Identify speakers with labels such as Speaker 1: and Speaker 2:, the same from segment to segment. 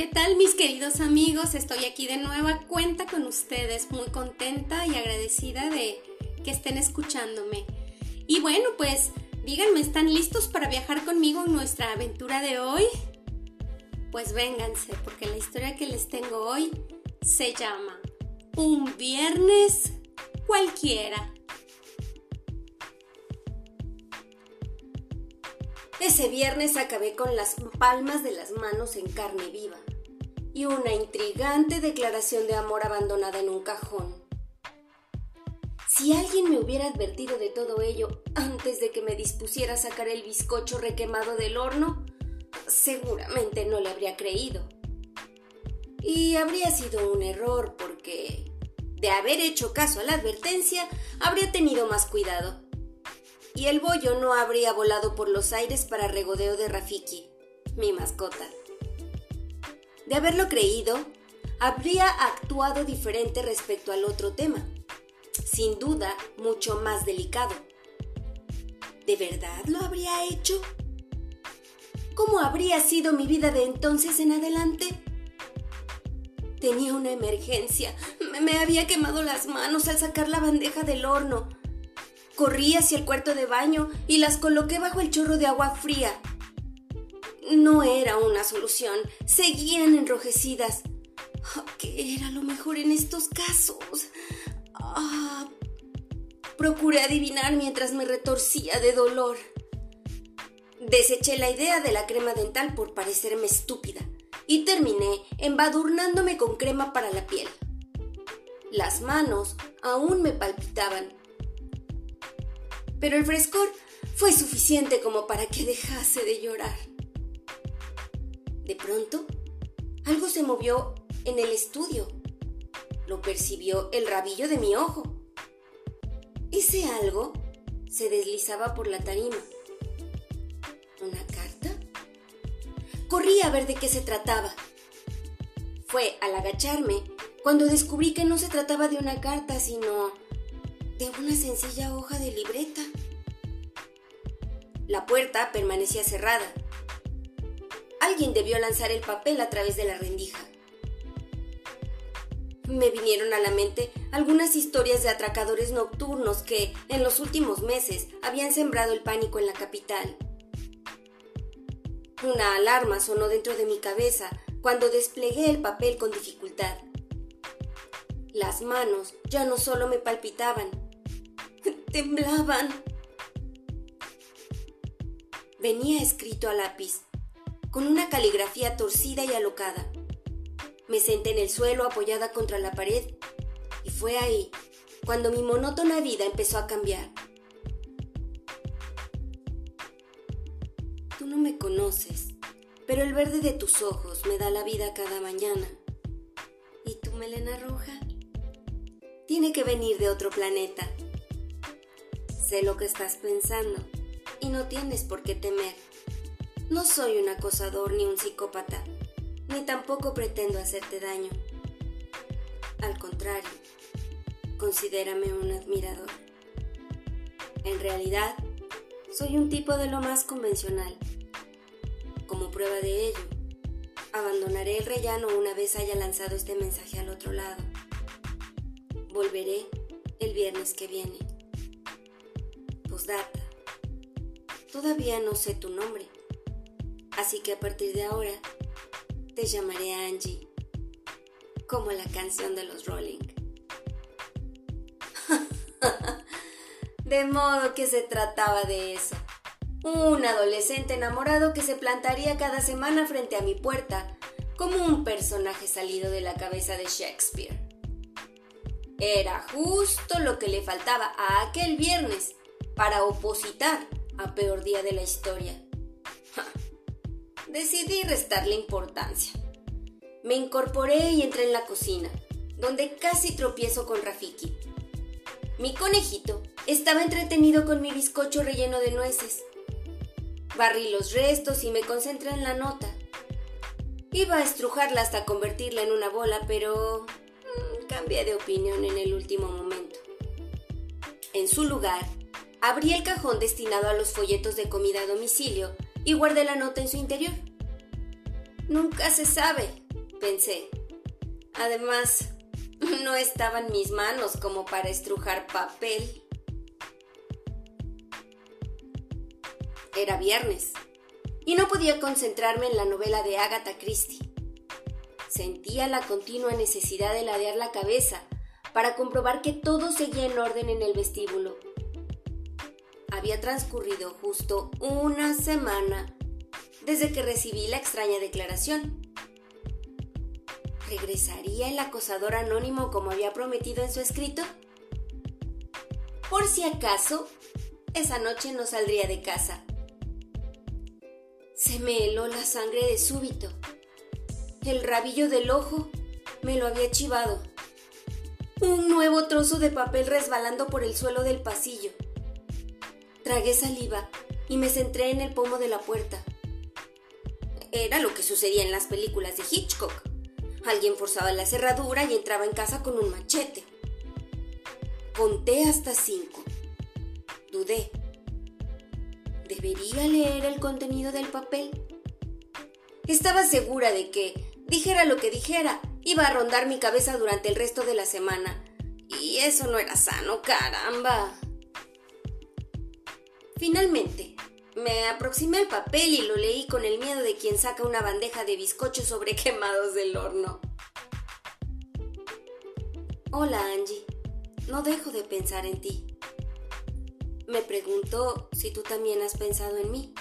Speaker 1: ¿Qué tal mis queridos amigos? Estoy aquí de nueva cuenta con ustedes, muy contenta y agradecida de que estén escuchándome. Y bueno, pues díganme, ¿están listos para viajar conmigo en nuestra aventura de hoy? Pues vénganse, porque la historia que les tengo hoy se llama Un viernes cualquiera. Ese viernes acabé con las palmas de las manos en carne viva y una intrigante declaración de amor abandonada en un cajón. Si alguien me hubiera advertido de todo ello antes de que me dispusiera a sacar el bizcocho requemado del horno, seguramente no le habría creído. Y habría sido un error porque, de haber hecho caso a la advertencia, habría tenido más cuidado y el bollo no habría volado por los aires para regodeo de Rafiki, mi mascota. De haberlo creído, habría actuado diferente respecto al otro tema, sin duda mucho más delicado. ¿De verdad lo habría hecho? ¿Cómo habría sido mi vida de entonces en adelante? Tenía una emergencia. Me había quemado las manos al sacar la bandeja del horno Corrí hacia el cuarto de baño y las coloqué bajo el chorro de agua fría. No era una solución, seguían enrojecidas. Ah, ¿Qué era lo mejor en estos casos? Ah, procuré adivinar mientras me retorcía de dolor. Deseché la idea de la crema dental por parecerme estúpida y terminé embadurnándome con crema para la piel. Las manos aún me palpitaban pero el frescor fue suficiente como para que dejase de llorar. De pronto, algo se movió en el estudio. Lo percibió el rabillo de mi ojo. Ese algo se deslizaba por la tarima. ¿Una carta? Corrí a ver de qué se trataba. Fue al agacharme cuando descubrí que no se trataba de una carta, sino de una sencilla hoja de libreta. La puerta permanecía cerrada. Alguien debió lanzar el papel a través de la rendija. Me vinieron a la mente algunas historias de atracadores nocturnos que, en los últimos meses, habían sembrado el pánico en la capital. Una alarma sonó dentro de mi cabeza cuando desplegué el papel con dificultad. Las manos ya no solo me palpitaban, temblaban. Venía escrito a lápiz, con una caligrafía torcida y alocada. Me senté en el suelo apoyada contra la pared y fue ahí cuando mi monótona vida empezó a cambiar. Tú no me conoces, pero el verde de tus ojos me da la vida cada mañana. ¿Y tu melena roja? Tiene que venir de otro planeta. Sé lo que estás pensando y no tienes por qué temer. No soy un acosador ni un psicópata, ni tampoco pretendo hacerte daño. Al contrario, considérame un admirador. En realidad, soy un tipo de lo más convencional. Como prueba de ello, abandonaré el rellano una vez haya lanzado este mensaje al otro lado. Volveré el viernes que viene. Postdata. Todavía no sé tu nombre, así que a partir de ahora te llamaré Angie, como la canción de los Rolling. de modo que se trataba de eso. Un adolescente enamorado que se plantaría cada semana frente a mi puerta, como un personaje salido de la cabeza de Shakespeare. Era justo lo que le faltaba a aquel viernes para opositar a peor día de la historia. Decidí restarle importancia. Me incorporé y entré en la cocina, donde casi tropiezo con Rafiki. Mi conejito estaba entretenido con mi bizcocho relleno de nueces. Barrí los restos y me concentré en la nota. Iba a estrujarla hasta convertirla en una bola, pero mm, cambié de opinión en el último momento. En su lugar, Abrí el cajón destinado a los folletos de comida a domicilio y guardé la nota en su interior. Nunca se sabe pensé. Además, no estaban mis manos como para estrujar papel. Era viernes y no podía concentrarme en la novela de Agatha Christie. Sentía la continua necesidad de ladear la cabeza para comprobar que todo seguía en orden en el vestíbulo. Había transcurrido justo una semana desde que recibí la extraña declaración. ¿Regresaría el acosador anónimo como había prometido en su escrito? Por si acaso, esa noche no saldría de casa. Se me heló la sangre de súbito. El rabillo del ojo me lo había chivado. Un nuevo trozo de papel resbalando por el suelo del pasillo. Tragué saliva y me centré en el pomo de la puerta. Era lo que sucedía en las películas de Hitchcock. Alguien forzaba la cerradura y entraba en casa con un machete. Conté hasta cinco. Dudé. ¿Debería leer el contenido del papel? Estaba segura de que, dijera lo que dijera, iba a rondar mi cabeza durante el resto de la semana. Y eso no era sano, caramba. Finalmente, me aproximé al papel y lo leí con el miedo de quien saca una bandeja de bizcochos sobre quemados del horno. Hola Angie, no dejo de pensar en ti. Me pregunto si tú también has pensado en mí.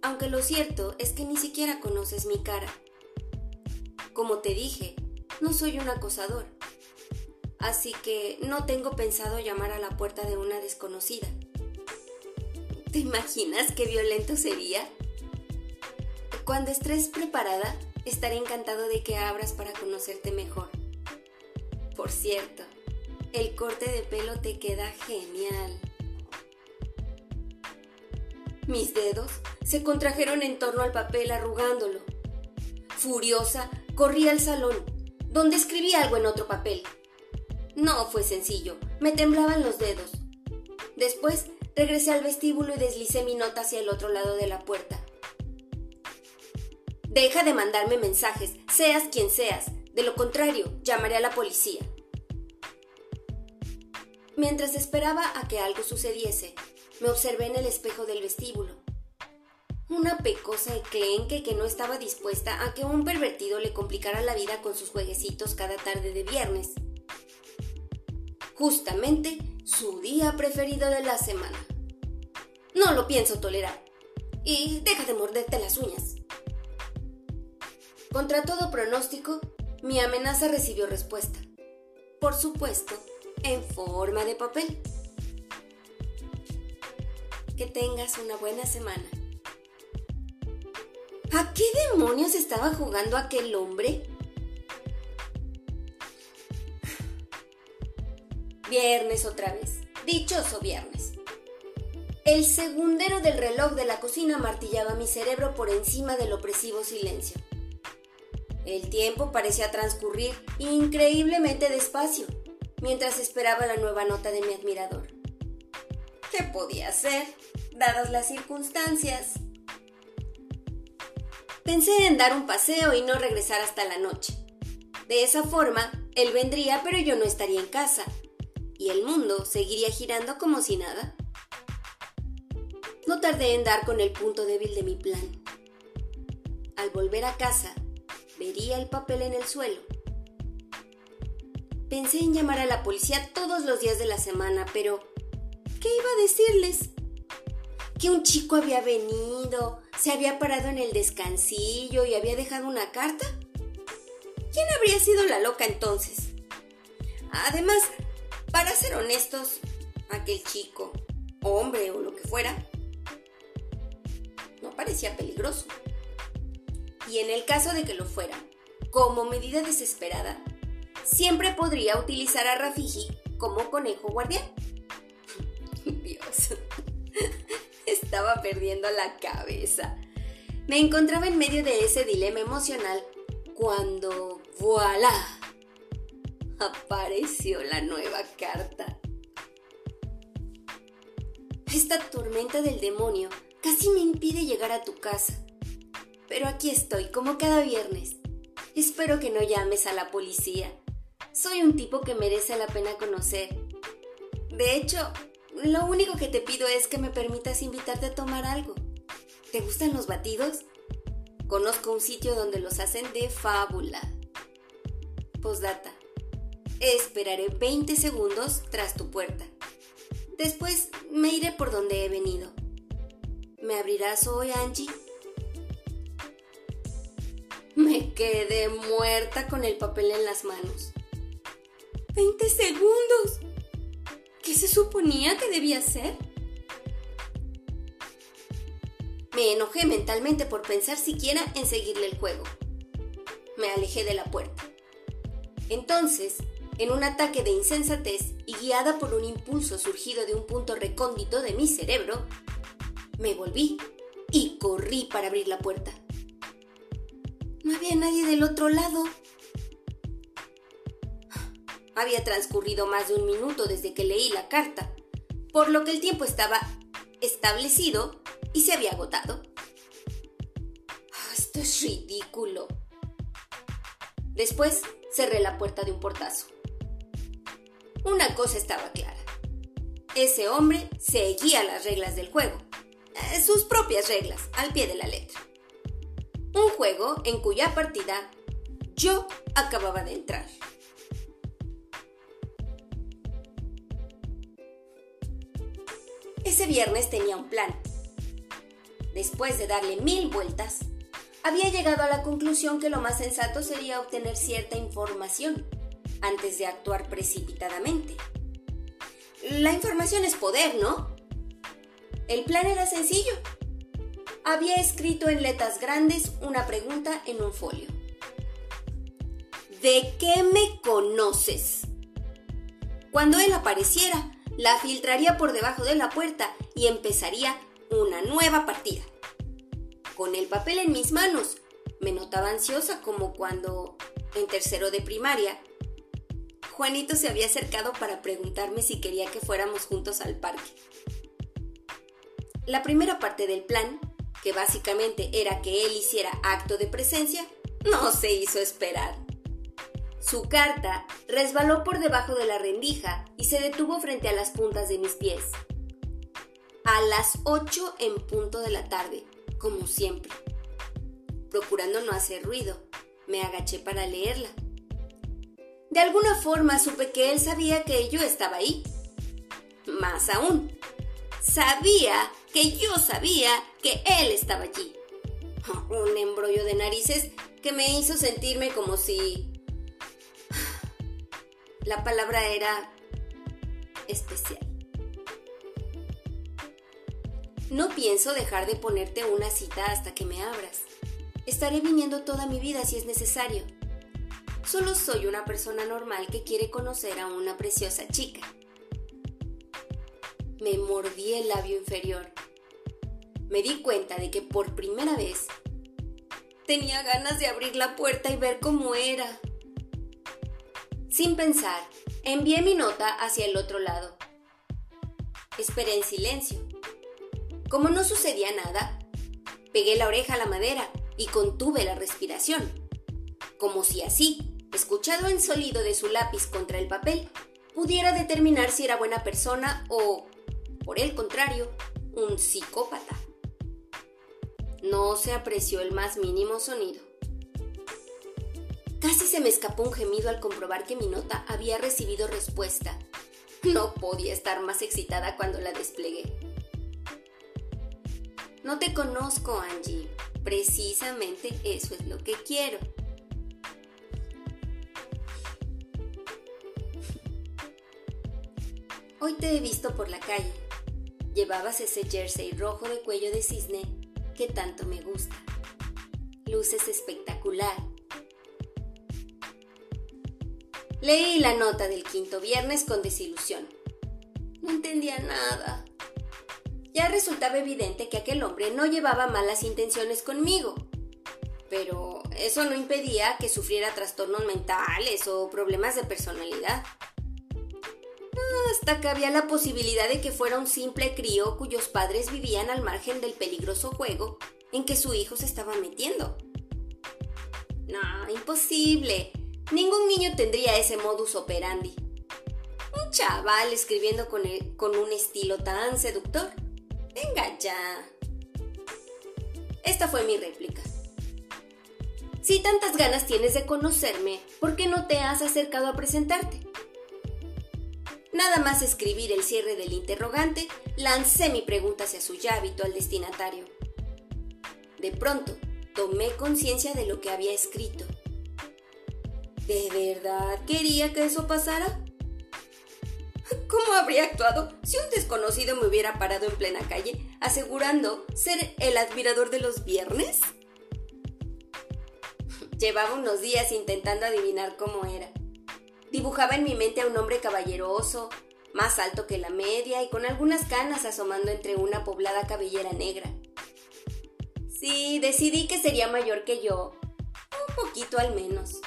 Speaker 1: Aunque lo cierto es que ni siquiera conoces mi cara. Como te dije, no soy un acosador. Así que no tengo pensado llamar a la puerta de una desconocida. ¿Te imaginas qué violento sería? Cuando estés preparada, estaré encantado de que abras para conocerte mejor. Por cierto, el corte de pelo te queda genial. Mis dedos se contrajeron en torno al papel arrugándolo. Furiosa, corrí al salón, donde escribí algo en otro papel. No fue sencillo, me temblaban los dedos. Después regresé al vestíbulo y deslicé mi nota hacia el otro lado de la puerta. Deja de mandarme mensajes, seas quien seas. De lo contrario, llamaré a la policía. Mientras esperaba a que algo sucediese, me observé en el espejo del vestíbulo. Una pecosa eclenque que no estaba dispuesta a que un pervertido le complicara la vida con sus jueguecitos cada tarde de viernes. Justamente su día preferido de la semana. No lo pienso tolerar. Y deja de morderte las uñas. Contra todo pronóstico, mi amenaza recibió respuesta. Por supuesto, en forma de papel que tengas una buena semana. ¿A qué demonios estaba jugando aquel hombre? Viernes otra vez. Dichoso viernes. El segundero del reloj de la cocina martillaba mi cerebro por encima del opresivo silencio. El tiempo parecía transcurrir increíblemente despacio mientras esperaba la nueva nota de mi admirador. ¿Qué podía hacer, dadas las circunstancias? Pensé en dar un paseo y no regresar hasta la noche. De esa forma, él vendría, pero yo no estaría en casa, y el mundo seguiría girando como si nada. No tardé en dar con el punto débil de mi plan. Al volver a casa, vería el papel en el suelo. Pensé en llamar a la policía todos los días de la semana, pero ¿Qué iba a decirles? Que un chico había venido, se había parado en el descansillo y había dejado una carta. ¿Quién habría sido la loca entonces? Además, para ser honestos, aquel chico, hombre o lo que fuera, no parecía peligroso. Y en el caso de que lo fuera, como medida desesperada, siempre podría utilizar a Rafiji como conejo guardián. Estaba perdiendo la cabeza. Me encontraba en medio de ese dilema emocional cuando, voilà, apareció la nueva carta. Esta tormenta del demonio casi me impide llegar a tu casa. Pero aquí estoy, como cada viernes. Espero que no llames a la policía. Soy un tipo que merece la pena conocer. De hecho, lo único que te pido es que me permitas invitarte a tomar algo. ¿Te gustan los batidos? Conozco un sitio donde los hacen de fábula. Postdata. Esperaré 20 segundos tras tu puerta. Después me iré por donde he venido. ¿Me abrirás hoy, Angie? Me quedé muerta con el papel en las manos. ¡20 segundos! ¿Qué se suponía que debía hacer? Me enojé mentalmente por pensar siquiera en seguirle el juego. Me alejé de la puerta. Entonces en un ataque de insensatez y guiada por un impulso surgido de un punto recóndito de mi cerebro, me volví y corrí para abrir la puerta. No había nadie del otro lado. Había transcurrido más de un minuto desde que leí la carta, por lo que el tiempo estaba establecido y se había agotado. Esto es ridículo. Después cerré la puerta de un portazo. Una cosa estaba clara. Ese hombre seguía las reglas del juego, eh, sus propias reglas, al pie de la letra. Un juego en cuya partida yo acababa de entrar. Ese viernes tenía un plan. Después de darle mil vueltas, había llegado a la conclusión que lo más sensato sería obtener cierta información antes de actuar precipitadamente. La información es poder, ¿no? El plan era sencillo. Había escrito en letras grandes una pregunta en un folio. ¿De qué me conoces? Cuando él apareciera, la filtraría por debajo de la puerta y empezaría una nueva partida. Con el papel en mis manos, me notaba ansiosa como cuando, en tercero de primaria, Juanito se había acercado para preguntarme si quería que fuéramos juntos al parque. La primera parte del plan, que básicamente era que él hiciera acto de presencia, no se hizo esperar. Su carta resbaló por debajo de la rendija y se detuvo frente a las puntas de mis pies. A las 8 en punto de la tarde, como siempre. Procurando no hacer ruido, me agaché para leerla. De alguna forma supe que él sabía que yo estaba ahí. Más aún, sabía que yo sabía que él estaba allí. Un embrollo de narices que me hizo sentirme como si... La palabra era especial. No pienso dejar de ponerte una cita hasta que me abras. Estaré viniendo toda mi vida si es necesario. Solo soy una persona normal que quiere conocer a una preciosa chica. Me mordí el labio inferior. Me di cuenta de que por primera vez tenía ganas de abrir la puerta y ver cómo era. Sin pensar, envié mi nota hacia el otro lado. Esperé en silencio. Como no sucedía nada, pegué la oreja a la madera y contuve la respiración, como si así escuchado el sonido de su lápiz contra el papel, pudiera determinar si era buena persona o, por el contrario, un psicópata. No se apreció el más mínimo sonido. Casi se me escapó un gemido al comprobar que mi nota había recibido respuesta. No podía estar más excitada cuando la desplegué. No te conozco, Angie. Precisamente eso es lo que quiero. Hoy te he visto por la calle. Llevabas ese jersey rojo de cuello de cisne que tanto me gusta. Luces espectacular. Leí la nota del quinto viernes con desilusión. No entendía nada. Ya resultaba evidente que aquel hombre no llevaba malas intenciones conmigo. Pero eso no impedía que sufriera trastornos mentales o problemas de personalidad hasta que había la posibilidad de que fuera un simple crío cuyos padres vivían al margen del peligroso juego en que su hijo se estaba metiendo. No, imposible. Ningún niño tendría ese modus operandi. Un chaval escribiendo con, con un estilo tan seductor. Venga ya. Esta fue mi réplica. Si tantas ganas tienes de conocerme, ¿por qué no te has acercado a presentarte? Nada más escribir el cierre del interrogante, lancé mi pregunta hacia su ya habitual destinatario. De pronto, tomé conciencia de lo que había escrito. ¿De verdad quería que eso pasara? ¿Cómo habría actuado si un desconocido me hubiera parado en plena calle asegurando ser el admirador de los viernes? Llevaba unos días intentando adivinar cómo era. Dibujaba en mi mente a un hombre caballeroso, más alto que la media y con algunas canas asomando entre una poblada cabellera negra. Sí, decidí que sería mayor que yo, un poquito al menos.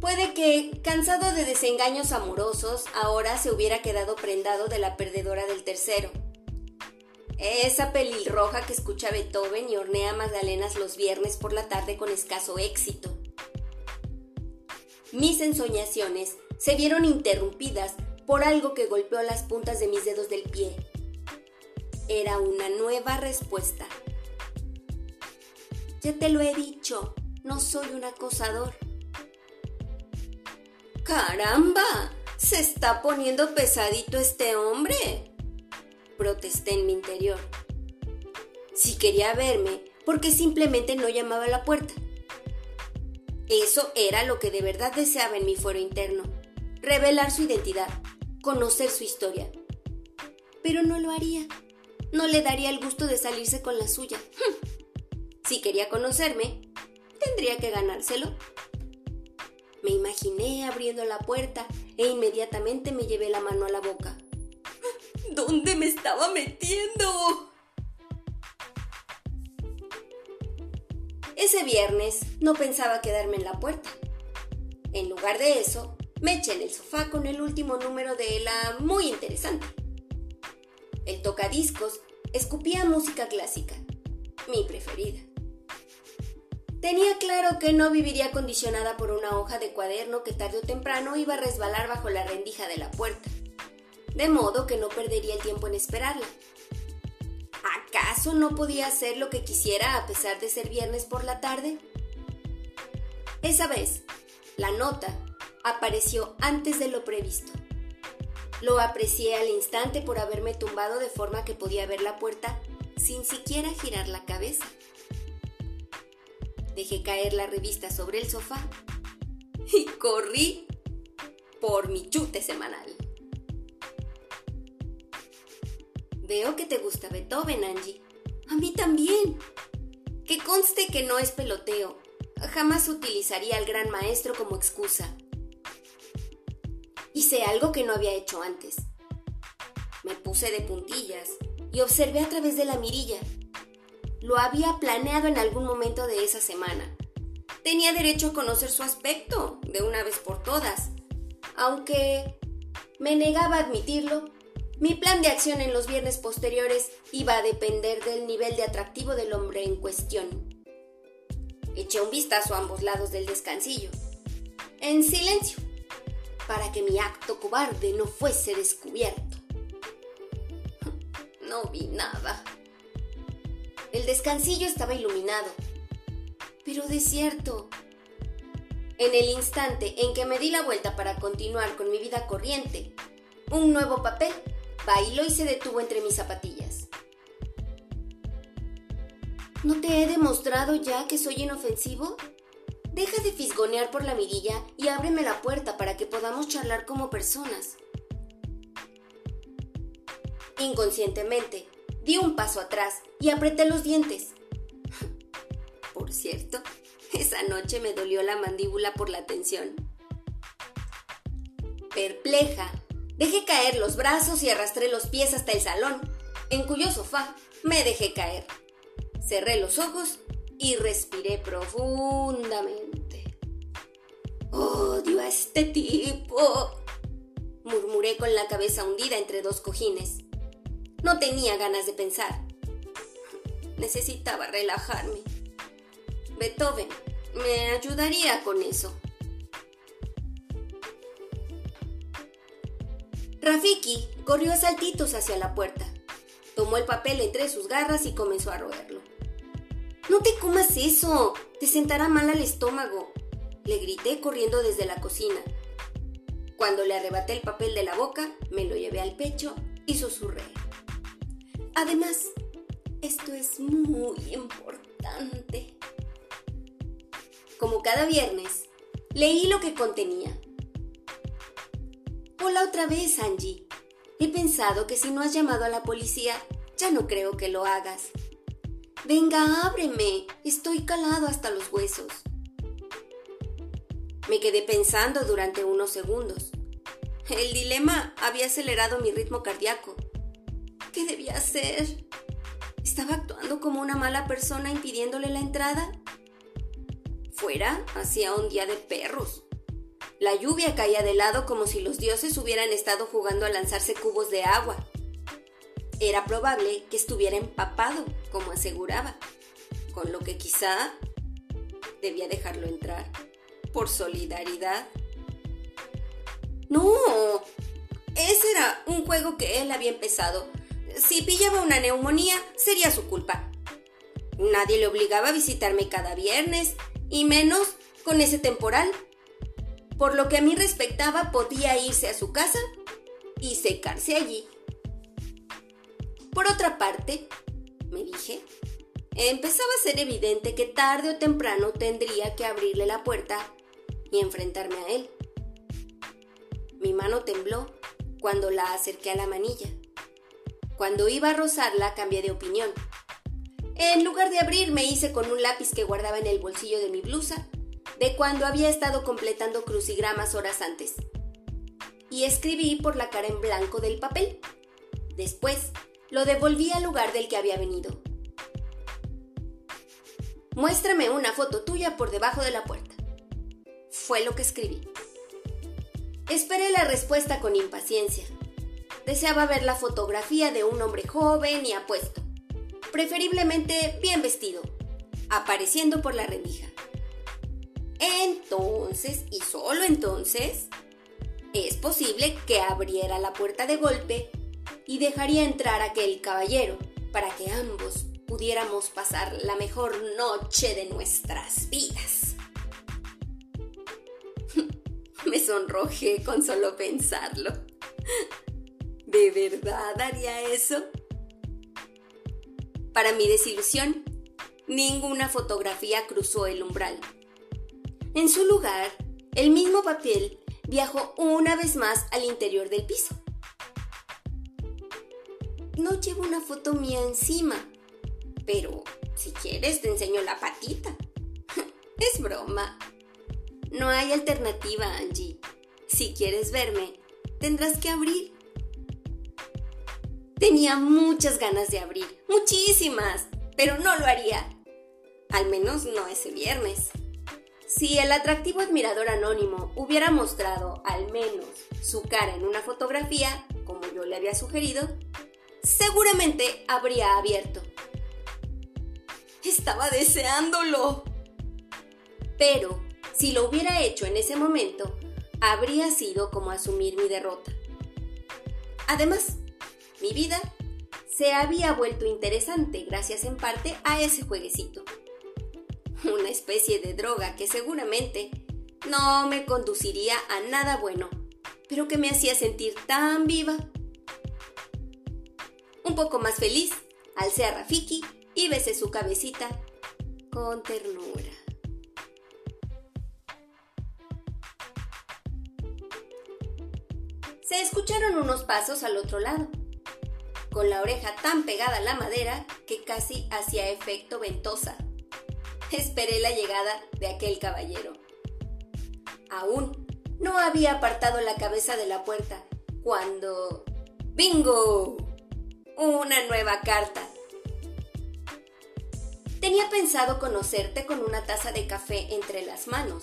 Speaker 1: Puede que, cansado de desengaños amorosos, ahora se hubiera quedado prendado de la perdedora del tercero. Esa pelirroja que escucha Beethoven y hornea magdalenas los viernes por la tarde con escaso éxito. Mis ensoñaciones se vieron interrumpidas por algo que golpeó las puntas de mis dedos del pie. Era una nueva respuesta. Ya te lo he dicho, no soy un acosador. ¡Caramba! Se está poniendo pesadito este hombre protesté en mi interior. Si quería verme, porque simplemente no llamaba a la puerta. Eso era lo que de verdad deseaba en mi fuero interno, revelar su identidad, conocer su historia. Pero no lo haría. No le daría el gusto de salirse con la suya. Si quería conocerme, tendría que ganárselo. Me imaginé abriendo la puerta e inmediatamente me llevé la mano a la boca. ¿Dónde me estaba metiendo? Ese viernes no pensaba quedarme en la puerta. En lugar de eso, me eché en el sofá con el último número de la muy interesante. El tocadiscos escupía música clásica, mi preferida. Tenía claro que no viviría condicionada por una hoja de cuaderno que tarde o temprano iba a resbalar bajo la rendija de la puerta de modo que no perdería el tiempo en esperarla. ¿Acaso no podía hacer lo que quisiera a pesar de ser viernes por la tarde? Esa vez, la nota apareció antes de lo previsto. Lo aprecié al instante por haberme tumbado de forma que podía ver la puerta sin siquiera girar la cabeza. Dejé caer la revista sobre el sofá y corrí por mi chute semanal. Veo que te gusta Beethoven, Angie. A mí también. Que conste que no es peloteo. Jamás utilizaría al gran maestro como excusa. Hice algo que no había hecho antes. Me puse de puntillas y observé a través de la mirilla. Lo había planeado en algún momento de esa semana. Tenía derecho a conocer su aspecto, de una vez por todas. Aunque me negaba a admitirlo, mi plan de acción en los viernes posteriores iba a depender del nivel de atractivo del hombre en cuestión. Eché un vistazo a ambos lados del descansillo, en silencio, para que mi acto cobarde no fuese descubierto. No vi nada. El descansillo estaba iluminado, pero desierto. En el instante en que me di la vuelta para continuar con mi vida corriente, un nuevo papel Bailó y se detuvo entre mis zapatillas. ¿No te he demostrado ya que soy inofensivo? Deja de fisgonear por la mirilla y ábreme la puerta para que podamos charlar como personas. Inconscientemente, di un paso atrás y apreté los dientes. Por cierto, esa noche me dolió la mandíbula por la tensión. Perpleja, Dejé caer los brazos y arrastré los pies hasta el salón, en cuyo sofá me dejé caer. Cerré los ojos y respiré profundamente. Odio a este tipo, murmuré con la cabeza hundida entre dos cojines. No tenía ganas de pensar. Necesitaba relajarme. Beethoven me ayudaría con eso. Rafiki corrió a saltitos hacia la puerta. Tomó el papel entre sus garras y comenzó a roerlo. No te comas eso, te sentará mal al estómago, le grité corriendo desde la cocina. Cuando le arrebaté el papel de la boca, me lo llevé al pecho y susurré. Además, esto es muy importante. Como cada viernes, leí lo que contenía Hola otra vez, Angie. He pensado que si no has llamado a la policía, ya no creo que lo hagas. Venga, ábreme. Estoy calado hasta los huesos. Me quedé pensando durante unos segundos. El dilema había acelerado mi ritmo cardíaco. ¿Qué debía hacer? ¿Estaba actuando como una mala persona impidiéndole la entrada? Fuera hacía un día de perros. La lluvia caía de lado como si los dioses hubieran estado jugando a lanzarse cubos de agua. Era probable que estuviera empapado, como aseguraba, con lo que quizá debía dejarlo entrar, por solidaridad. No, ese era un juego que él había empezado. Si pillaba una neumonía, sería su culpa. Nadie le obligaba a visitarme cada viernes, y menos con ese temporal por lo que a mí respectaba podía irse a su casa y secarse allí. Por otra parte, me dije, empezaba a ser evidente que tarde o temprano tendría que abrirle la puerta y enfrentarme a él. Mi mano tembló cuando la acerqué a la manilla. Cuando iba a rozarla cambié de opinión. En lugar de abrir me hice con un lápiz que guardaba en el bolsillo de mi blusa de cuando había estado completando crucigramas horas antes. Y escribí por la cara en blanco del papel. Después, lo devolví al lugar del que había venido. Muéstrame una foto tuya por debajo de la puerta. Fue lo que escribí. Esperé la respuesta con impaciencia. Deseaba ver la fotografía de un hombre joven y apuesto, preferiblemente bien vestido, apareciendo por la rendija. Entonces, y solo entonces, es posible que abriera la puerta de golpe y dejaría entrar a aquel caballero para que ambos pudiéramos pasar la mejor noche de nuestras vidas. Me sonrojé con solo pensarlo. ¿De verdad haría eso? Para mi desilusión, ninguna fotografía cruzó el umbral. En su lugar, el mismo papel viajó una vez más al interior del piso. No llevo una foto mía encima, pero si quieres te enseño la patita. es broma. No hay alternativa, Angie. Si quieres verme, tendrás que abrir. Tenía muchas ganas de abrir, muchísimas, pero no lo haría. Al menos no ese viernes. Si el atractivo admirador anónimo hubiera mostrado al menos su cara en una fotografía, como yo le había sugerido, seguramente habría abierto. Estaba deseándolo. Pero, si lo hubiera hecho en ese momento, habría sido como asumir mi derrota. Además, mi vida se había vuelto interesante gracias en parte a ese jueguecito especie de droga que seguramente no me conduciría a nada bueno, pero que me hacía sentir tan viva. Un poco más feliz, alcé a Rafiki y besé su cabecita con ternura. Se escucharon unos pasos al otro lado, con la oreja tan pegada a la madera que casi hacía efecto ventosa esperé la llegada de aquel caballero. Aún no había apartado la cabeza de la puerta cuando... ¡Bingo! Una nueva carta. Tenía pensado conocerte con una taza de café entre las manos,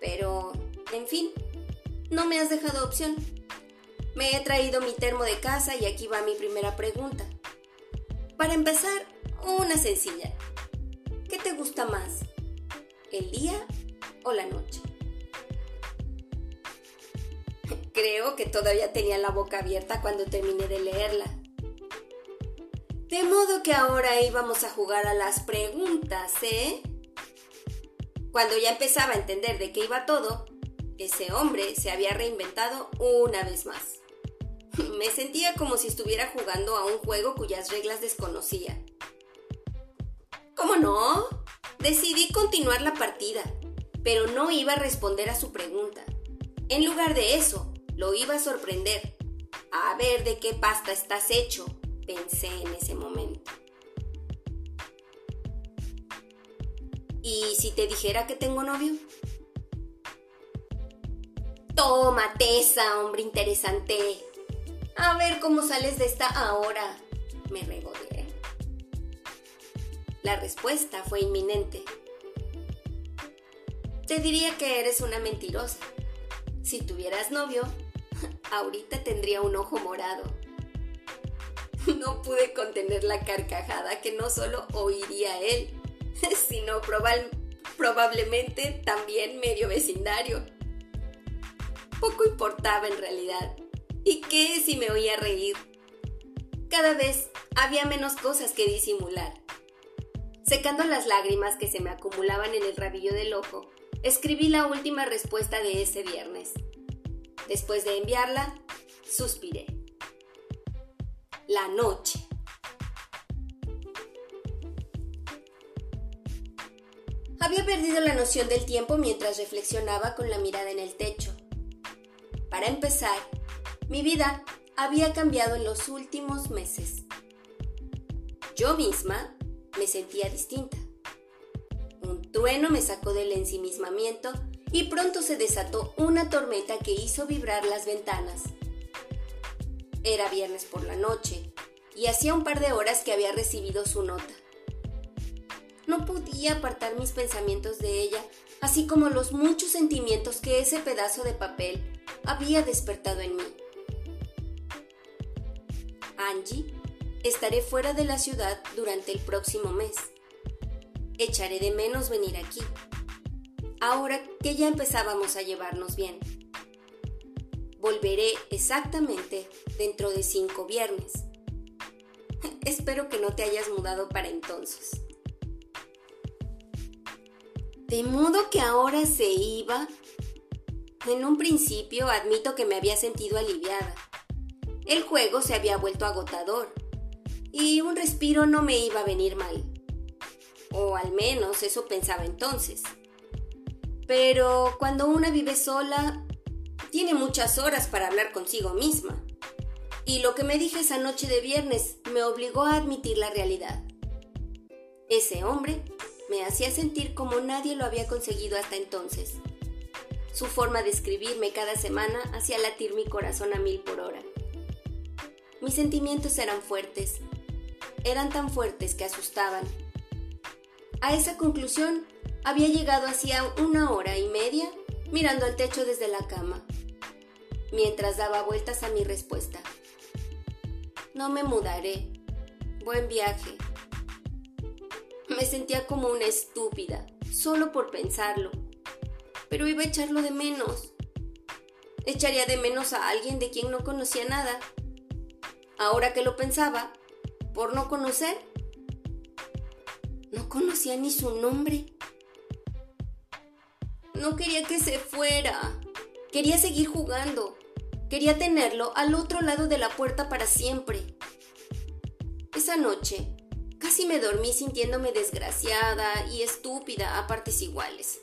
Speaker 1: pero, en fin, no me has dejado opción. Me he traído mi termo de casa y aquí va mi primera pregunta. Para empezar, una sencilla. ¿Qué te gusta más? el día o la noche. Creo que todavía tenía la boca abierta cuando terminé de leerla. De modo que ahora íbamos a jugar a las preguntas, ¿eh? Cuando ya empezaba a entender de qué iba todo, ese hombre se había reinventado una vez más. Me sentía como si estuviera jugando a un juego cuyas reglas desconocía. ¿Cómo no? Decidí continuar la partida, pero no iba a responder a su pregunta. En lugar de eso, lo iba a sorprender. A ver de qué pasta estás hecho, pensé en ese momento. ¿Y si te dijera que tengo novio? Toma, Tessa, hombre interesante. A ver cómo sales de esta ahora. Me regodeé. La respuesta fue inminente. Te diría que eres una mentirosa. Si tuvieras novio, ahorita tendría un ojo morado. No pude contener la carcajada que no solo oiría él, sino probablemente también medio vecindario. Poco importaba en realidad. ¿Y qué si me oía reír? Cada vez había menos cosas que disimular. Secando las lágrimas que se me acumulaban en el rabillo del ojo, escribí la última respuesta de ese viernes. Después de enviarla, suspiré. La noche. Había perdido la noción del tiempo mientras reflexionaba con la mirada en el techo. Para empezar, mi vida había cambiado en los últimos meses. Yo misma me sentía distinta. Un trueno me sacó del ensimismamiento y pronto se desató una tormenta que hizo vibrar las ventanas. Era viernes por la noche y hacía un par de horas que había recibido su nota. No podía apartar mis pensamientos de ella, así como los muchos sentimientos que ese pedazo de papel había despertado en mí. Angie, estaré fuera de la ciudad durante el próximo mes. Echaré de menos venir aquí ahora que ya empezábamos a llevarnos bien. Volveré exactamente dentro de cinco viernes. Espero que no te hayas mudado para entonces. De modo que ahora se iba. En un principio admito que me había sentido aliviada. El juego se había vuelto agotador y un respiro no me iba a venir mal. O al menos eso pensaba entonces. Pero cuando una vive sola, tiene muchas horas para hablar consigo misma. Y lo que me dije esa noche de viernes me obligó a admitir la realidad. Ese hombre me hacía sentir como nadie lo había conseguido hasta entonces. Su forma de escribirme cada semana hacía latir mi corazón a mil por hora. Mis sentimientos eran fuertes, eran tan fuertes que asustaban. A esa conclusión había llegado hacía una hora y media mirando al techo desde la cama, mientras daba vueltas a mi respuesta. No me mudaré. Buen viaje. Me sentía como una estúpida, solo por pensarlo. Pero iba a echarlo de menos. Echaría de menos a alguien de quien no conocía nada. Ahora que lo pensaba, por no conocer, no conocía ni su nombre. No quería que se fuera. Quería seguir jugando. Quería tenerlo al otro lado de la puerta para siempre. Esa noche, casi me dormí sintiéndome desgraciada y estúpida a partes iguales.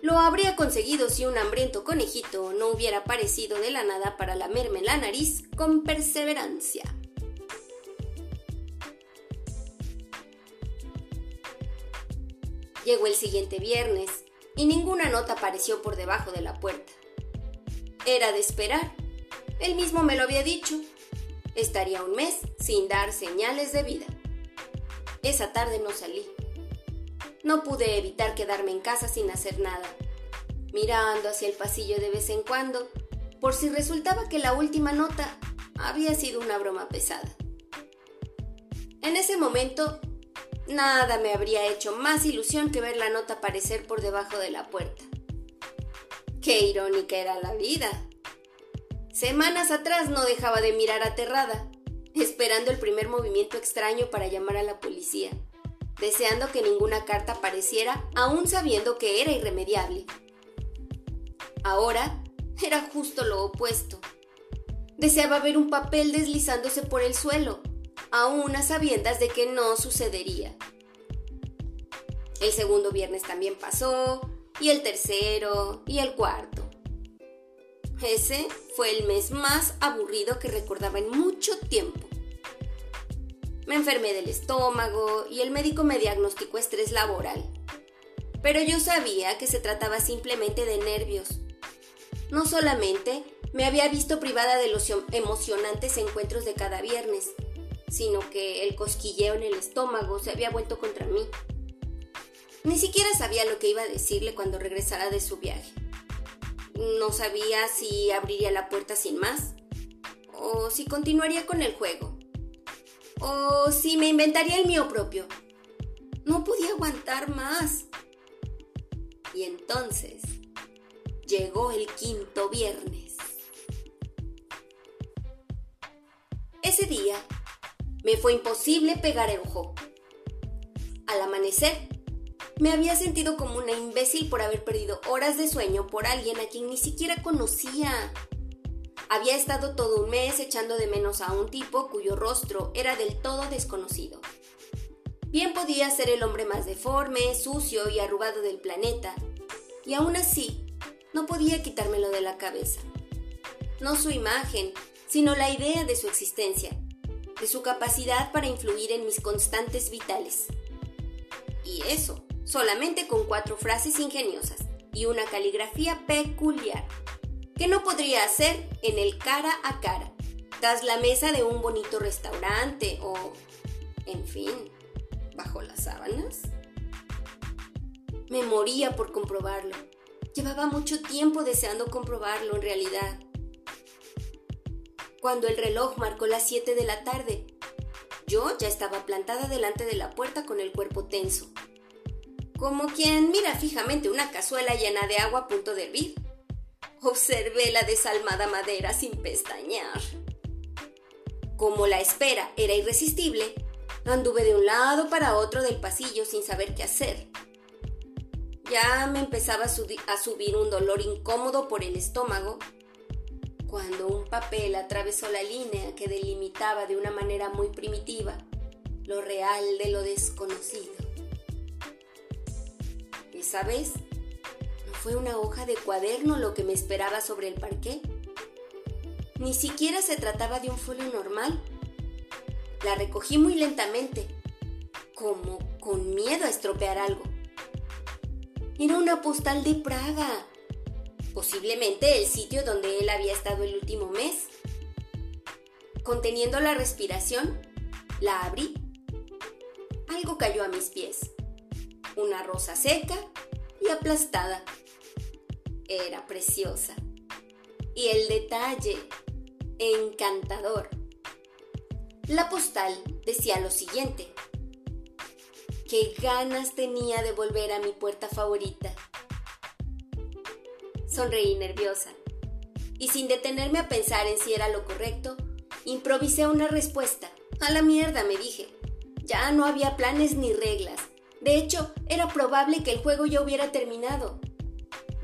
Speaker 1: Lo habría conseguido si un hambriento conejito no hubiera aparecido de la nada para lamerme la nariz con perseverancia. Llegó el siguiente viernes y ninguna nota apareció por debajo de la puerta. Era de esperar. Él mismo me lo había dicho. Estaría un mes sin dar señales de vida. Esa tarde no salí. No pude evitar quedarme en casa sin hacer nada, mirando hacia el pasillo de vez en cuando, por si resultaba que la última nota había sido una broma pesada. En ese momento Nada me habría hecho más ilusión que ver la nota aparecer por debajo de la puerta. Qué irónica era la vida. Semanas atrás no dejaba de mirar aterrada, esperando el primer movimiento extraño para llamar a la policía, deseando que ninguna carta apareciera, aún sabiendo que era irremediable. Ahora era justo lo opuesto. Deseaba ver un papel deslizándose por el suelo, aún a sabiendas de que no sucedería. El segundo viernes también pasó, y el tercero, y el cuarto. Ese fue el mes más aburrido que recordaba en mucho tiempo. Me enfermé del estómago y el médico me diagnosticó estrés laboral. Pero yo sabía que se trataba simplemente de nervios. No solamente me había visto privada de los emocionantes encuentros de cada viernes, sino que el cosquilleo en el estómago se había vuelto contra mí. Ni siquiera sabía lo que iba a decirle cuando regresara de su viaje. No sabía si abriría la puerta sin más, o si continuaría con el juego, o si me inventaría el mío propio. No podía aguantar más. Y entonces llegó el quinto viernes. Ese día me fue imposible pegar el ojo. Al amanecer, me había sentido como una imbécil por haber perdido horas de sueño por alguien a quien ni siquiera conocía. Había estado todo un mes echando de menos a un tipo cuyo rostro era del todo desconocido. Bien podía ser el hombre más deforme, sucio y arrugado del planeta, y aún así no podía quitármelo de la cabeza. No su imagen, sino la idea de su existencia, de su capacidad para influir en mis constantes vitales. Y eso, solamente con cuatro frases ingeniosas y una caligrafía peculiar, que no podría hacer en el cara a cara, tras la mesa de un bonito restaurante o, en fin, bajo las sábanas. Me moría por comprobarlo. Llevaba mucho tiempo deseando comprobarlo en realidad cuando el reloj marcó las 7 de la tarde. Yo ya estaba plantada delante de la puerta con el cuerpo tenso, como quien mira fijamente una cazuela llena de agua a punto de hervir. Observé la desalmada madera sin pestañear. Como la espera era irresistible, anduve de un lado para otro del pasillo sin saber qué hacer. Ya me empezaba a, subir un dolor incómodo por el estómago cuando un papel atravesó la línea que delimitaba de una manera muy primitiva lo real de lo desconocido. Esa vez no fue una hoja de cuaderno lo que me esperaba sobre el parqué. Ni siquiera se trataba de un folio normal. La recogí muy lentamente, como con miedo a estropear algo. Era una postal de Praga posiblemente el sitio donde él había estado el último mes. Conteniendo la respiración, la abrí. Algo cayó a mis pies. Una rosa seca y aplastada. Era preciosa. Y el detalle, encantador. La postal decía lo siguiente. Qué ganas tenía de volver a mi puerta favorita Sonreí nerviosa. Y sin detenerme a pensar en si era lo correcto, improvisé una respuesta. A la mierda, me dije. Ya no había planes ni reglas. De hecho, era probable que el juego ya hubiera terminado.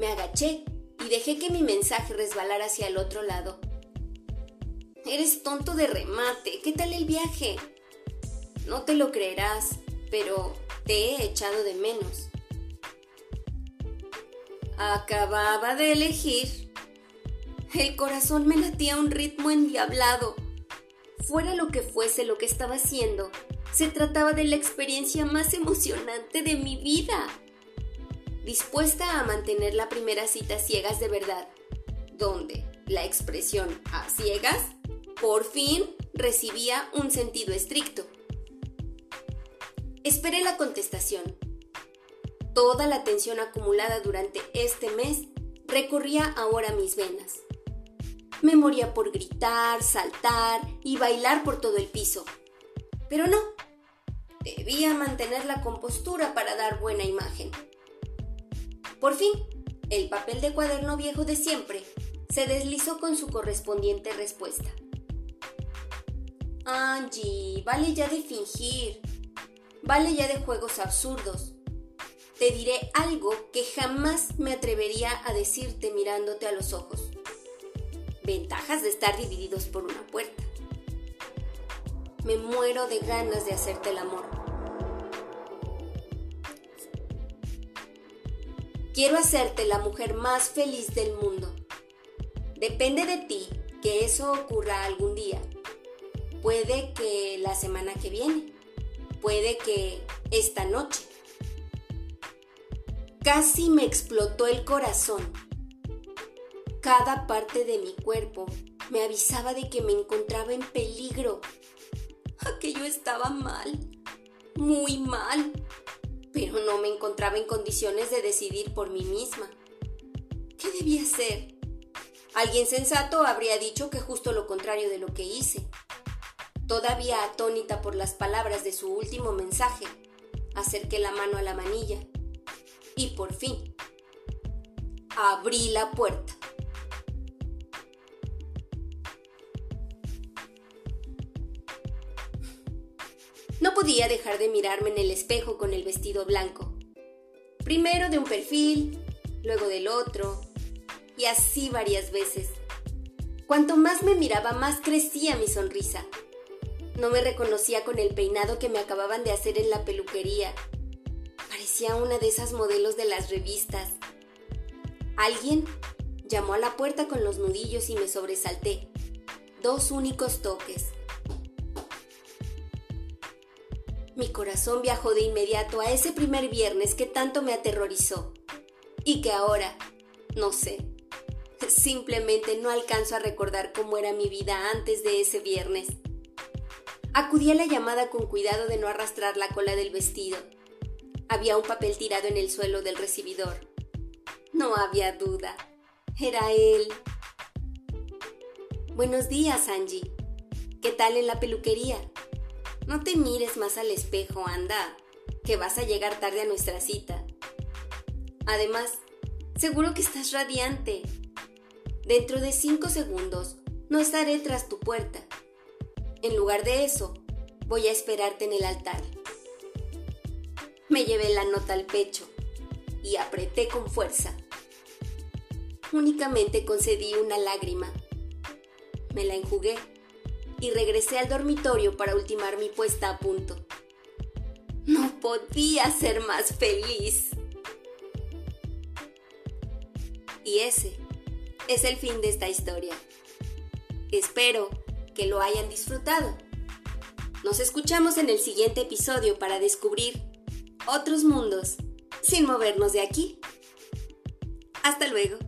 Speaker 1: Me agaché y dejé que mi mensaje resbalara hacia el otro lado. Eres tonto de remate. ¿Qué tal el viaje? No te lo creerás, pero te he echado de menos. Acababa de elegir. El corazón me latía a un ritmo endiablado. Fuera lo que fuese lo que estaba haciendo, se trataba de la experiencia más emocionante de mi vida. Dispuesta a mantener la primera cita ciegas de verdad, donde la expresión a ciegas por fin recibía un sentido estricto. Esperé la contestación Toda la tensión acumulada durante este mes recorría ahora mis venas. Me moría por gritar, saltar y bailar por todo el piso. Pero no. Debía mantener la compostura para dar buena imagen. Por fin, el papel de cuaderno viejo de siempre se deslizó con su correspondiente respuesta. Angie, vale ya de fingir. Vale ya de juegos absurdos. Te diré algo que jamás me atrevería a decirte mirándote a los ojos. Ventajas de estar divididos por una puerta. Me muero de ganas de hacerte el amor. Quiero hacerte la mujer más feliz del mundo. Depende de ti que eso ocurra algún día. Puede que la semana que viene. Puede que esta noche. Casi me explotó el corazón. Cada parte de mi cuerpo me avisaba de que me encontraba en peligro. Aquello estaba mal, muy mal, pero no me encontraba en condiciones de decidir por mí misma. ¿Qué debía hacer? Alguien sensato habría dicho que justo lo contrario de lo que hice. Todavía atónita por las palabras de su último mensaje, acerqué la mano a la manilla y por fin abrí la puerta. No podía dejar de mirarme en el espejo con el vestido blanco. Primero de un perfil, luego del otro, y así varias veces. Cuanto más me miraba, más crecía mi sonrisa. No me reconocía con el peinado que me acababan de hacer en la peluquería Parecía una de esas modelos de las revistas. Alguien llamó a la puerta con los nudillos y me sobresalté. Dos únicos toques. Mi corazón viajó de inmediato a ese primer viernes que tanto me aterrorizó y que ahora, no sé, simplemente no alcanzo a recordar cómo era mi vida antes de ese viernes. Acudí a la llamada con cuidado de no arrastrar la cola del vestido había un papel tirado en el suelo del recibidor. No había duda. Era él. Buenos días, Angie. ¿Qué tal en la peluquería? No te mires más al espejo, anda, que vas a llegar tarde a nuestra cita. Además, seguro que estás radiante. Dentro de cinco segundos no estaré tras tu puerta. En lugar de eso, voy a esperarte en el altar. Me llevé la nota al pecho y apreté con fuerza. Únicamente concedí una lágrima. Me la enjugué y regresé al dormitorio para ultimar mi puesta a punto. No podía ser más feliz. Y ese es el fin de esta historia. Espero que lo hayan disfrutado. Nos escuchamos en el siguiente episodio para descubrir otros mundos, sin movernos de aquí. Hasta luego.